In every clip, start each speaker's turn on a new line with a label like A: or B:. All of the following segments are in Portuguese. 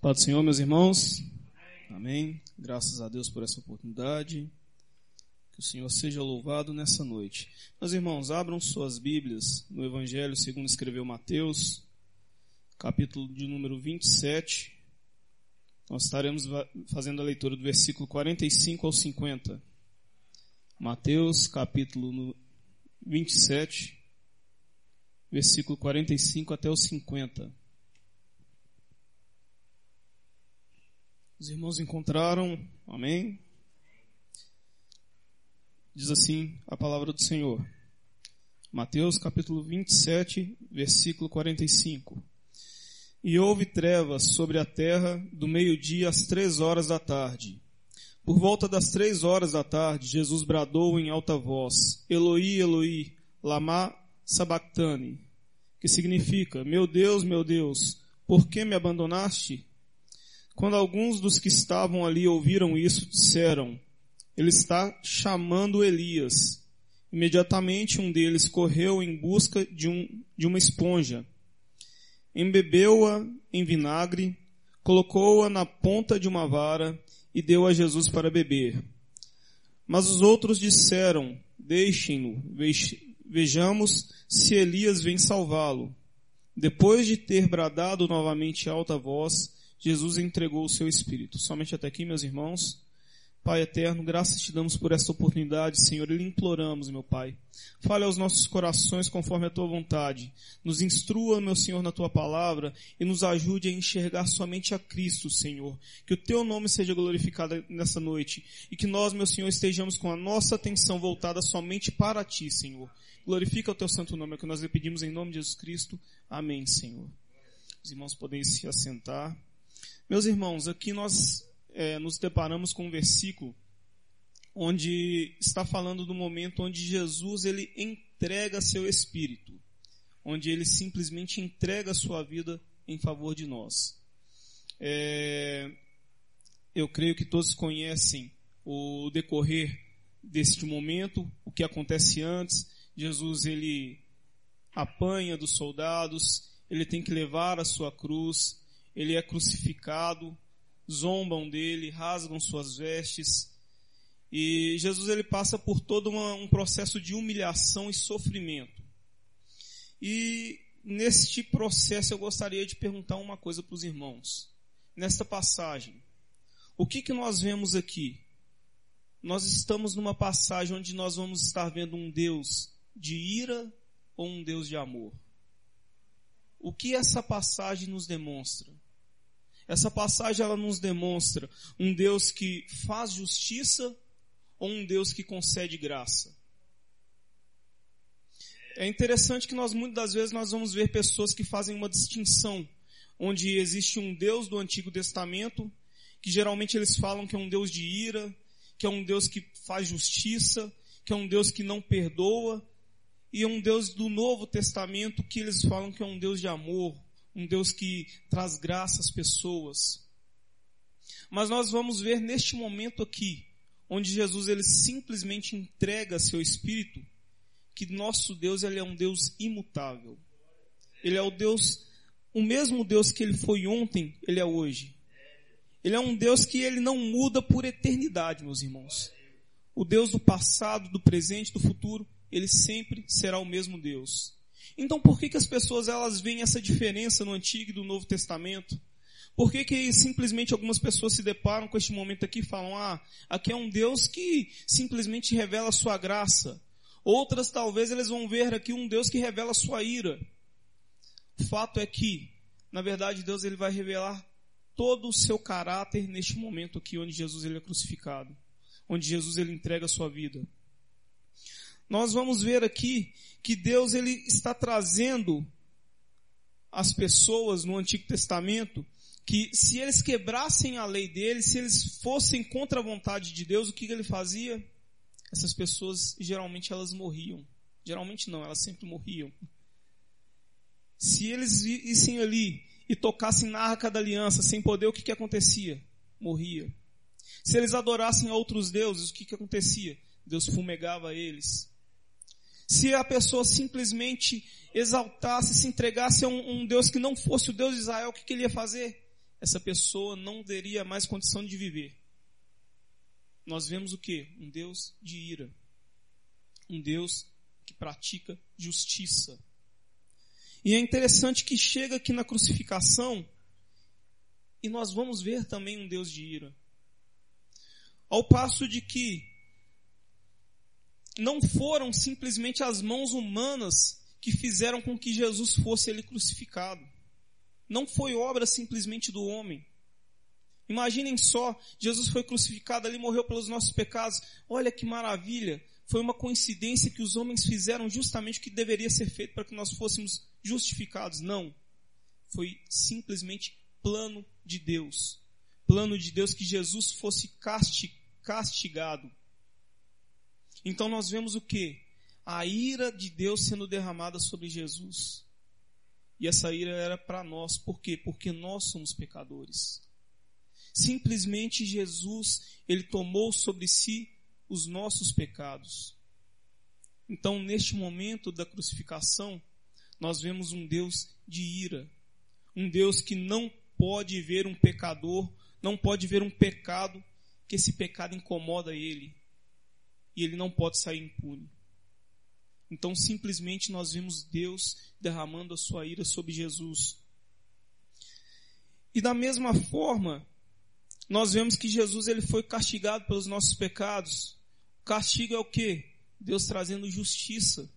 A: Pai do Senhor, meus irmãos. Amém. Graças a Deus por essa oportunidade. Que o Senhor seja louvado nessa noite. Meus irmãos, abram suas Bíblias no Evangelho segundo escreveu Mateus, capítulo de número 27. Nós estaremos fazendo a leitura do versículo 45 ao 50. Mateus, capítulo 27, versículo 45 até o 50. Os irmãos encontraram, amém? Diz assim a palavra do Senhor. Mateus capítulo 27, versículo 45. E houve trevas sobre a terra do meio-dia às três horas da tarde. Por volta das três horas da tarde, Jesus bradou em alta voz, Eloi, Eloi, lama sabachthani, que significa, meu Deus, meu Deus, por que me abandonaste? Quando alguns dos que estavam ali ouviram isso, disseram, ele está chamando Elias. Imediatamente um deles correu em busca de, um, de uma esponja, embebeu-a em vinagre, colocou-a na ponta de uma vara e deu a Jesus para beber. Mas os outros disseram, deixem-no, vejamos se Elias vem salvá-lo. Depois de ter bradado novamente alta voz, Jesus entregou o seu Espírito. Somente até aqui, meus irmãos. Pai eterno, graças te damos por esta oportunidade, Senhor, e lhe imploramos, meu Pai. Fale aos nossos corações conforme a tua vontade. Nos instrua, meu Senhor, na tua palavra e nos ajude a enxergar somente a Cristo, Senhor. Que o teu nome seja glorificado nessa noite e que nós, meu Senhor, estejamos com a nossa atenção voltada somente para ti, Senhor. Glorifica o teu santo nome, é que nós lhe pedimos em nome de Jesus Cristo. Amém, Senhor. Os irmãos podem se assentar. Meus irmãos, aqui nós é, nos deparamos com um versículo onde está falando do momento onde Jesus ele entrega seu espírito, onde ele simplesmente entrega sua vida em favor de nós. É, eu creio que todos conhecem o decorrer deste momento, o que acontece antes. Jesus ele apanha dos soldados, ele tem que levar a sua cruz, ele é crucificado, zombam dele, rasgam suas vestes. E Jesus ele passa por todo uma, um processo de humilhação e sofrimento. E neste processo eu gostaria de perguntar uma coisa para os irmãos. Nesta passagem, o que, que nós vemos aqui? Nós estamos numa passagem onde nós vamos estar vendo um Deus de ira ou um Deus de amor? O que essa passagem nos demonstra? Essa passagem ela nos demonstra um Deus que faz justiça ou um Deus que concede graça. É interessante que nós muitas das vezes nós vamos ver pessoas que fazem uma distinção, onde existe um Deus do Antigo Testamento, que geralmente eles falam que é um Deus de ira, que é um Deus que faz justiça, que é um Deus que não perdoa, e um Deus do Novo Testamento que eles falam que é um Deus de amor, um Deus que traz graça às pessoas. Mas nós vamos ver neste momento aqui, onde Jesus ele simplesmente entrega seu espírito, que nosso Deus ele é um Deus imutável. Ele é o Deus, o mesmo Deus que ele foi ontem, ele é hoje. Ele é um Deus que ele não muda por eternidade, meus irmãos. O Deus do passado, do presente, do futuro, ele sempre será o mesmo Deus. Então por que, que as pessoas elas veem essa diferença no Antigo e do Novo Testamento? Por que, que simplesmente algumas pessoas se deparam com este momento aqui e falam, ah, aqui é um Deus que simplesmente revela a sua graça. Outras talvez eles vão ver aqui um Deus que revela a sua ira. O fato é que, na verdade, Deus ele vai revelar todo o seu caráter neste momento aqui onde Jesus ele é crucificado, onde Jesus ele entrega a sua vida nós vamos ver aqui que Deus ele está trazendo as pessoas no Antigo Testamento que se eles quebrassem a lei dele, se eles fossem contra a vontade de Deus, o que ele fazia? Essas pessoas geralmente elas morriam. Geralmente não, elas sempre morriam. Se eles issem ali e tocassem na arca da aliança sem poder, o que, que acontecia? Morria. Se eles adorassem a outros deuses, o que, que acontecia? Deus fumegava eles. Se a pessoa simplesmente exaltasse, se entregasse a um, um Deus que não fosse o Deus de Israel, o que, que ele ia fazer? essa pessoa não teria mais condição de viver. Nós vemos o que? Um Deus de ira. Um Deus que pratica justiça. E é interessante que chega aqui na crucificação e nós vamos ver também um Deus de ira. Ao passo de que não foram simplesmente as mãos humanas que fizeram com que Jesus fosse ele crucificado. Não foi obra simplesmente do homem. Imaginem só, Jesus foi crucificado ali, morreu pelos nossos pecados. Olha que maravilha! Foi uma coincidência que os homens fizeram justamente o que deveria ser feito para que nós fôssemos justificados. Não. Foi simplesmente plano de Deus. Plano de Deus que Jesus fosse castigado. Então nós vemos o que? A ira de Deus sendo derramada sobre Jesus. E essa ira era para nós. Por quê? Porque nós somos pecadores. Simplesmente Jesus, ele tomou sobre si os nossos pecados. Então, neste momento da crucificação, nós vemos um Deus de ira, um Deus que não pode ver um pecador, não pode ver um pecado, que esse pecado incomoda ele, e ele não pode sair impune. Então, simplesmente nós vemos Deus derramando a sua ira sobre Jesus. E da mesma forma, nós vemos que Jesus ele foi castigado pelos nossos pecados. O castigo é o que? Deus trazendo justiça.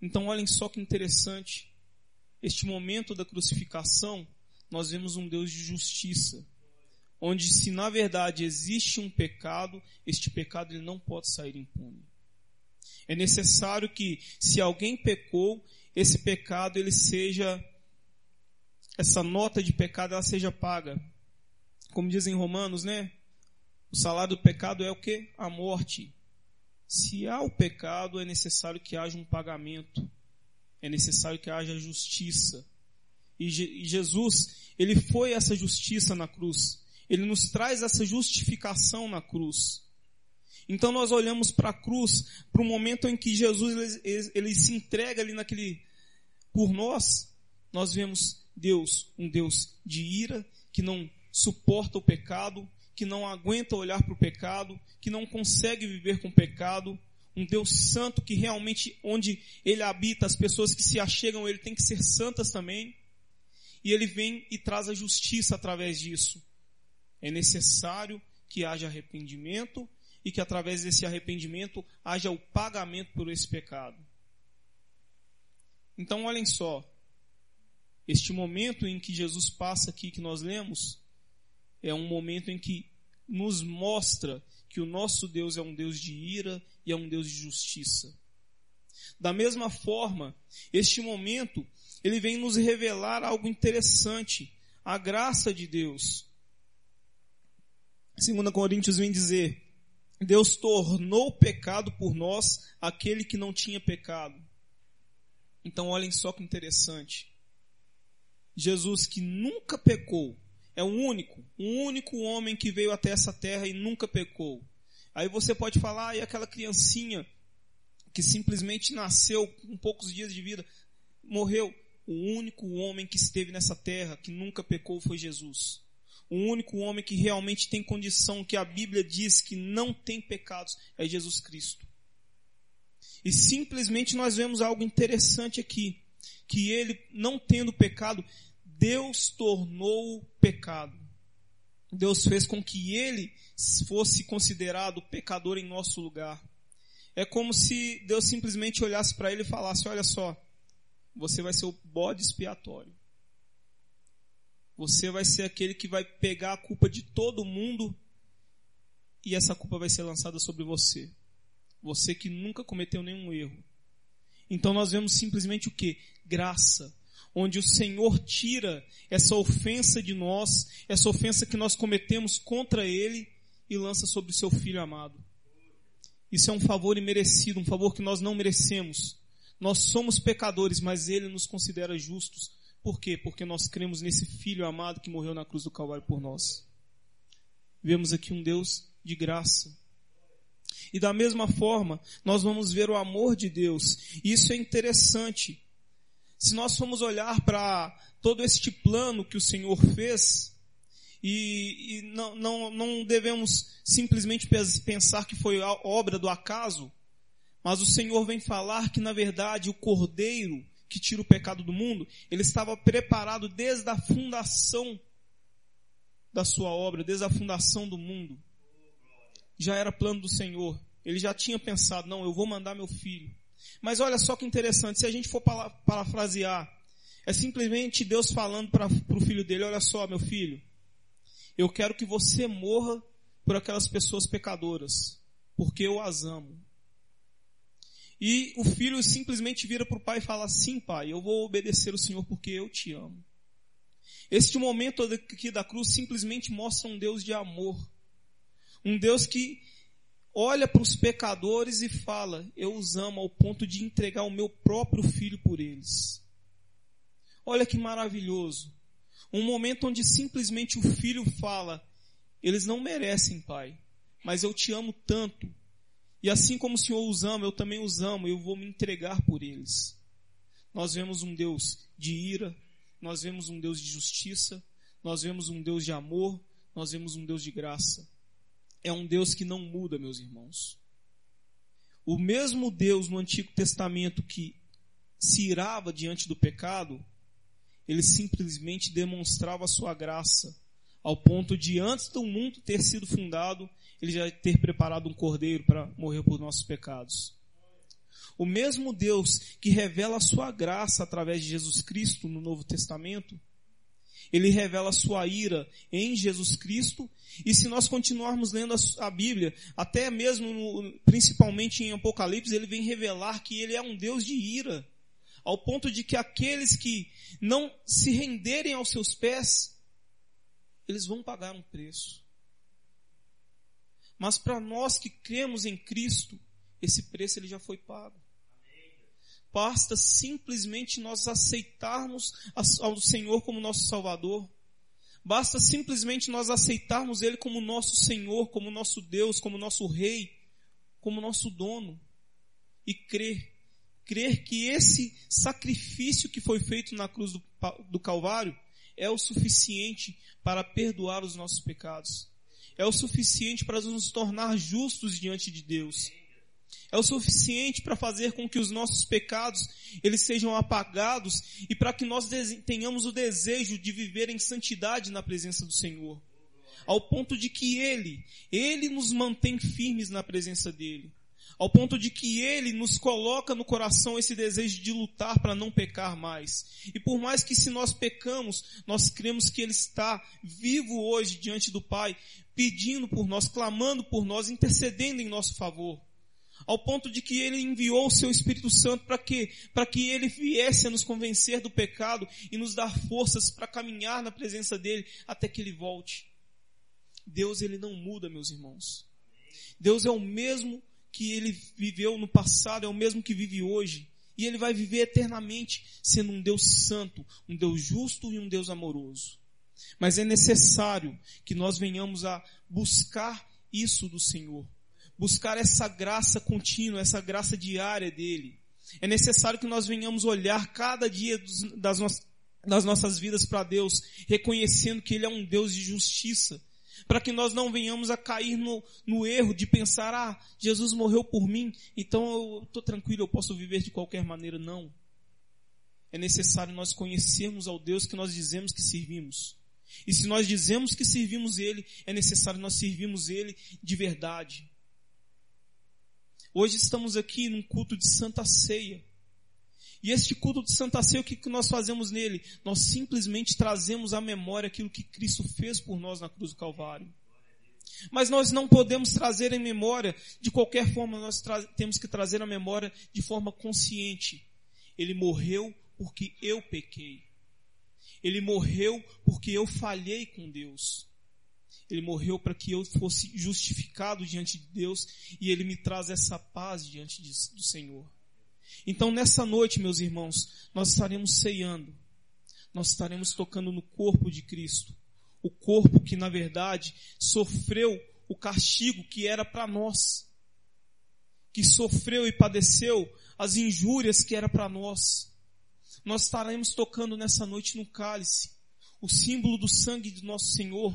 A: Então, olhem só que interessante. Este momento da crucificação, nós vemos um Deus de justiça. Onde, se na verdade existe um pecado, este pecado ele não pode sair impune. É necessário que, se alguém pecou, esse pecado ele seja, essa nota de pecado ela seja paga. Como dizem Romanos, né? O salário do pecado é o que? A morte. Se há o pecado, é necessário que haja um pagamento. É necessário que haja justiça. E, e Jesus, ele foi essa justiça na cruz. Ele nos traz essa justificação na cruz. Então nós olhamos para a cruz, para o momento em que Jesus ele, ele, se entrega ali naquele por nós, nós vemos Deus, um Deus de ira, que não suporta o pecado, que não aguenta olhar para o pecado, que não consegue viver com o pecado, um Deus santo que realmente onde ele habita, as pessoas que se achegam ele têm que ser santas também. E ele vem e traz a justiça através disso. É necessário que haja arrependimento e que através desse arrependimento haja o pagamento por esse pecado. Então, olhem só, este momento em que Jesus passa aqui, que nós lemos, é um momento em que nos mostra que o nosso Deus é um Deus de ira e é um Deus de justiça. Da mesma forma, este momento, ele vem nos revelar algo interessante, a graça de Deus. 2 Coríntios vem dizer, Deus tornou pecado por nós aquele que não tinha pecado. Então olhem só que interessante. Jesus que nunca pecou, é o único, o único homem que veio até essa terra e nunca pecou. Aí você pode falar, ah, e aquela criancinha que simplesmente nasceu com poucos dias de vida, morreu. O único homem que esteve nessa terra que nunca pecou foi Jesus. O único homem que realmente tem condição, que a Bíblia diz que não tem pecados, é Jesus Cristo. E simplesmente nós vemos algo interessante aqui, que ele, não tendo pecado, Deus tornou pecado. Deus fez com que ele fosse considerado pecador em nosso lugar. É como se Deus simplesmente olhasse para ele e falasse: Olha só, você vai ser o bode expiatório. Você vai ser aquele que vai pegar a culpa de todo mundo e essa culpa vai ser lançada sobre você. Você que nunca cometeu nenhum erro. Então nós vemos simplesmente o que? Graça. Onde o Senhor tira essa ofensa de nós, essa ofensa que nós cometemos contra Ele e lança sobre o seu Filho amado. Isso é um favor imerecido, um favor que nós não merecemos. Nós somos pecadores, mas Ele nos considera justos por quê? Porque nós cremos nesse Filho amado que morreu na cruz do Calvário por nós. Vemos aqui um Deus de graça. E da mesma forma, nós vamos ver o amor de Deus. Isso é interessante. Se nós formos olhar para todo este plano que o Senhor fez, e, e não, não, não devemos simplesmente pensar que foi obra do acaso, mas o Senhor vem falar que, na verdade, o Cordeiro que tira o pecado do mundo, ele estava preparado desde a fundação da sua obra, desde a fundação do mundo. Já era plano do Senhor. Ele já tinha pensado, não, eu vou mandar meu filho. Mas olha só que interessante, se a gente for parafrasear, é simplesmente Deus falando para o filho dele, olha só, meu filho, eu quero que você morra por aquelas pessoas pecadoras, porque eu as amo. E o filho simplesmente vira para o pai e fala, sim pai, eu vou obedecer o Senhor porque eu te amo. Este momento aqui da cruz simplesmente mostra um Deus de amor. Um Deus que olha para os pecadores e fala: Eu os amo ao ponto de entregar o meu próprio filho por eles. Olha que maravilhoso. Um momento onde simplesmente o filho fala: Eles não merecem, pai, mas eu te amo tanto. E assim como o Senhor os ama, eu também os amo, eu vou me entregar por eles. Nós vemos um Deus de ira, nós vemos um Deus de justiça, nós vemos um Deus de amor, nós vemos um Deus de graça é um Deus que não muda, meus irmãos. O mesmo Deus no Antigo Testamento que se irava diante do pecado, ele simplesmente demonstrava a sua graça, ao ponto de antes do mundo ter sido fundado, ele já ter preparado um cordeiro para morrer por nossos pecados. O mesmo Deus que revela a sua graça através de Jesus Cristo no Novo Testamento, ele revela a sua ira em Jesus Cristo. E se nós continuarmos lendo a, Bíblia, até mesmo, no, principalmente em Apocalipse, ele vem revelar que ele é um Deus de ira. Ao ponto de que aqueles que não se renderem aos seus pés, eles vão pagar um preço. Mas para nós que cremos em Cristo, esse preço ele já foi pago. Basta simplesmente nós aceitarmos ao Senhor como nosso Salvador. Basta simplesmente nós aceitarmos Ele como nosso Senhor, como nosso Deus, como nosso Rei, como nosso dono. E crer. Crer que esse sacrifício que foi feito na cruz do, do Calvário é o suficiente para perdoar os nossos pecados. É o suficiente para nos tornar justos diante de Deus é o suficiente para fazer com que os nossos pecados eles sejam apagados e para que nós tenhamos o desejo de viver em santidade na presença do Senhor. Ao ponto de que Ele, Ele nos mantém firmes na presença dEle. Ao ponto de que Ele nos coloca no coração esse desejo de lutar para não pecar mais. E por mais que se nós pecamos, nós cremos que Ele está vivo hoje diante do Pai, pedindo por nós, clamando por nós, intercedendo em nosso favor ao ponto de que ele enviou o seu Espírito Santo para quê? Para que ele viesse a nos convencer do pecado e nos dar forças para caminhar na presença dele até que ele volte. Deus ele não muda, meus irmãos. Deus é o mesmo que ele viveu no passado, é o mesmo que vive hoje. E ele vai viver eternamente sendo um Deus santo, um Deus justo e um Deus amoroso. Mas é necessário que nós venhamos a buscar isso do Senhor buscar essa graça contínua, essa graça diária dele. É necessário que nós venhamos olhar cada dia das, no das nossas vidas para Deus, reconhecendo que Ele é um Deus de justiça, para que nós não venhamos a cair no, no erro de pensar, ah, Jesus morreu por mim, então eu estou tranquilo, eu posso viver de qualquer maneira. Não. É necessário nós conhecermos ao Deus que nós dizemos que servimos. E se nós dizemos que servimos Ele, é necessário nós servirmos Ele de verdade. Hoje estamos aqui num culto de Santa Ceia. E este culto de Santa Ceia, o que, que nós fazemos nele? Nós simplesmente trazemos à memória aquilo que Cristo fez por nós na cruz do Calvário. Mas nós não podemos trazer em memória de qualquer forma, nós temos que trazer a memória de forma consciente. Ele morreu porque eu pequei. Ele morreu porque eu falhei com Deus. Ele morreu para que eu fosse justificado diante de Deus e ele me traz essa paz diante do Senhor. Então nessa noite, meus irmãos, nós estaremos ceando. Nós estaremos tocando no corpo de Cristo. O corpo que na verdade sofreu o castigo que era para nós. Que sofreu e padeceu as injúrias que era para nós. Nós estaremos tocando nessa noite no cálice, o símbolo do sangue de nosso Senhor.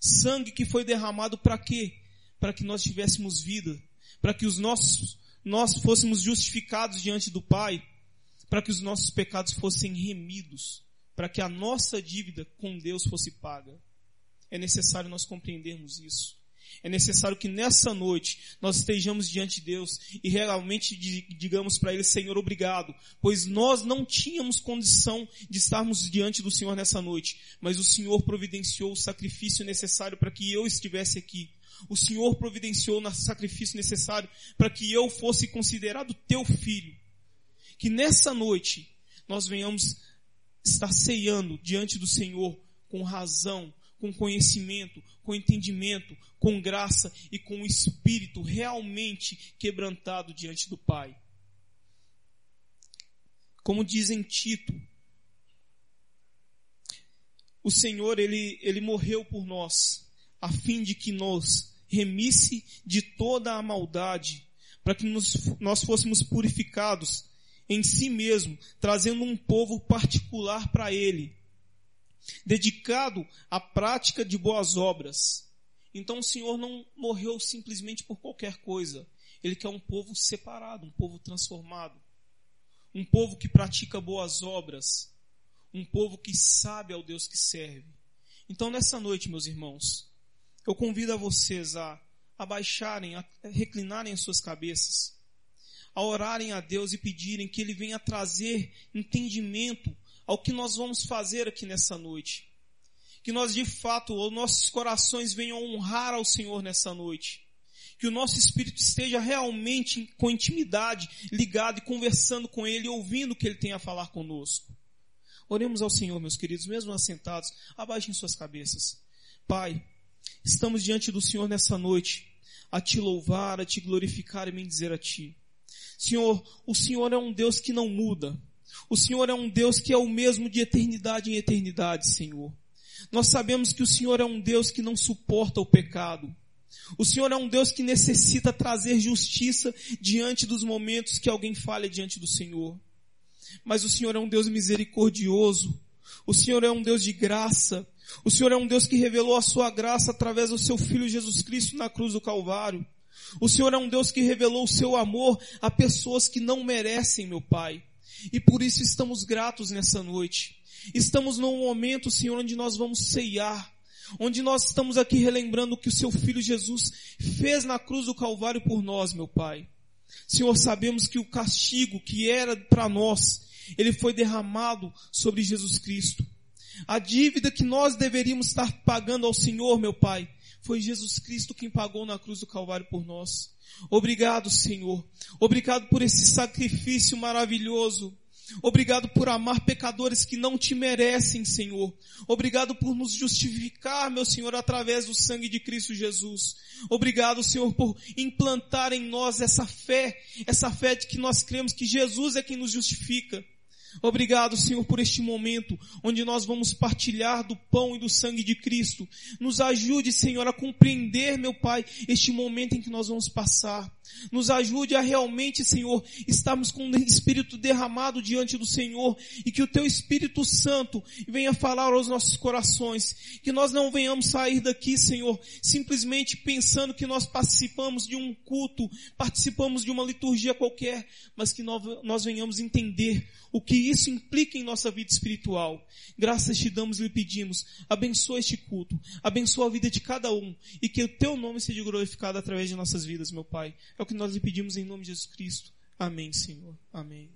A: Sangue que foi derramado para quê? Para que nós tivéssemos vida, para que os nossos, nós fôssemos justificados diante do Pai, para que os nossos pecados fossem remidos, para que a nossa dívida com Deus fosse paga. É necessário nós compreendermos isso. É necessário que nessa noite nós estejamos diante de Deus e realmente digamos para Ele, Senhor, obrigado, pois nós não tínhamos condição de estarmos diante do Senhor nessa noite, mas o Senhor providenciou o sacrifício necessário para que eu estivesse aqui. O Senhor providenciou o sacrifício necessário para que eu fosse considerado teu filho. Que nessa noite nós venhamos estar ceando diante do Senhor com razão, com conhecimento, com entendimento, com graça e com o espírito realmente quebrantado diante do Pai. Como diz em Tito, o Senhor, ele, ele morreu por nós, a fim de que nos remisse de toda a maldade, para que nos, nós fôssemos purificados em si mesmo, trazendo um povo particular para Ele, dedicado à prática de boas obras. Então o Senhor não morreu simplesmente por qualquer coisa. Ele quer um povo separado, um povo transformado. Um povo que pratica boas obras. Um povo que sabe ao Deus que serve. Então nessa noite, meus irmãos, eu convido a vocês a abaixarem, a reclinarem as suas cabeças, a orarem a Deus e pedirem que Ele venha trazer entendimento ao que nós vamos fazer aqui nessa noite. Que nós de fato, os nossos corações venham honrar ao Senhor nessa noite. Que o nosso espírito esteja realmente com intimidade, ligado e conversando com Ele, ouvindo o que Ele tem a falar conosco. Oremos ao Senhor, meus queridos, mesmo assentados, abaixem suas cabeças. Pai, estamos diante do Senhor nessa noite, a te louvar, a te glorificar e bendizer a ti. Senhor, o Senhor é um Deus que não muda. O Senhor é um Deus que é o mesmo de eternidade em eternidade, Senhor. Nós sabemos que o Senhor é um Deus que não suporta o pecado. O Senhor é um Deus que necessita trazer justiça diante dos momentos que alguém falha diante do Senhor. Mas o Senhor é um Deus misericordioso. O Senhor é um Deus de graça. O Senhor é um Deus que revelou a sua graça através do seu Filho Jesus Cristo na cruz do Calvário. O Senhor é um Deus que revelou o seu amor a pessoas que não merecem, meu Pai. E por isso estamos gratos nessa noite. Estamos num momento, Senhor, onde nós vamos ceiar. Onde nós estamos aqui relembrando o que o seu Filho Jesus fez na cruz do Calvário por nós, meu Pai. Senhor, sabemos que o castigo que era para nós, ele foi derramado sobre Jesus Cristo. A dívida que nós deveríamos estar pagando ao Senhor, meu Pai, foi Jesus Cristo quem pagou na cruz do Calvário por nós. Obrigado, Senhor. Obrigado por esse sacrifício maravilhoso. Obrigado por amar pecadores que não te merecem, Senhor. Obrigado por nos justificar, meu Senhor, através do sangue de Cristo Jesus. Obrigado, Senhor, por implantar em nós essa fé, essa fé de que nós cremos que Jesus é quem nos justifica. Obrigado, Senhor, por este momento onde nós vamos partilhar do pão e do sangue de Cristo. Nos ajude, Senhor, a compreender, meu Pai, este momento em que nós vamos passar. Nos ajude a realmente, Senhor, estarmos com o Espírito derramado diante do Senhor e que o Teu Espírito Santo venha falar aos nossos corações. Que nós não venhamos sair daqui, Senhor, simplesmente pensando que nós participamos de um culto, participamos de uma liturgia qualquer, mas que nós, venhamos entender o que isso implica em nossa vida espiritual. Graças te damos e lhe pedimos, abençoa este culto, abençoa a vida de cada um e que o Teu nome seja glorificado através de nossas vidas, meu Pai. É o que nós lhe pedimos em nome de Jesus Cristo. Amém, Senhor. Amém.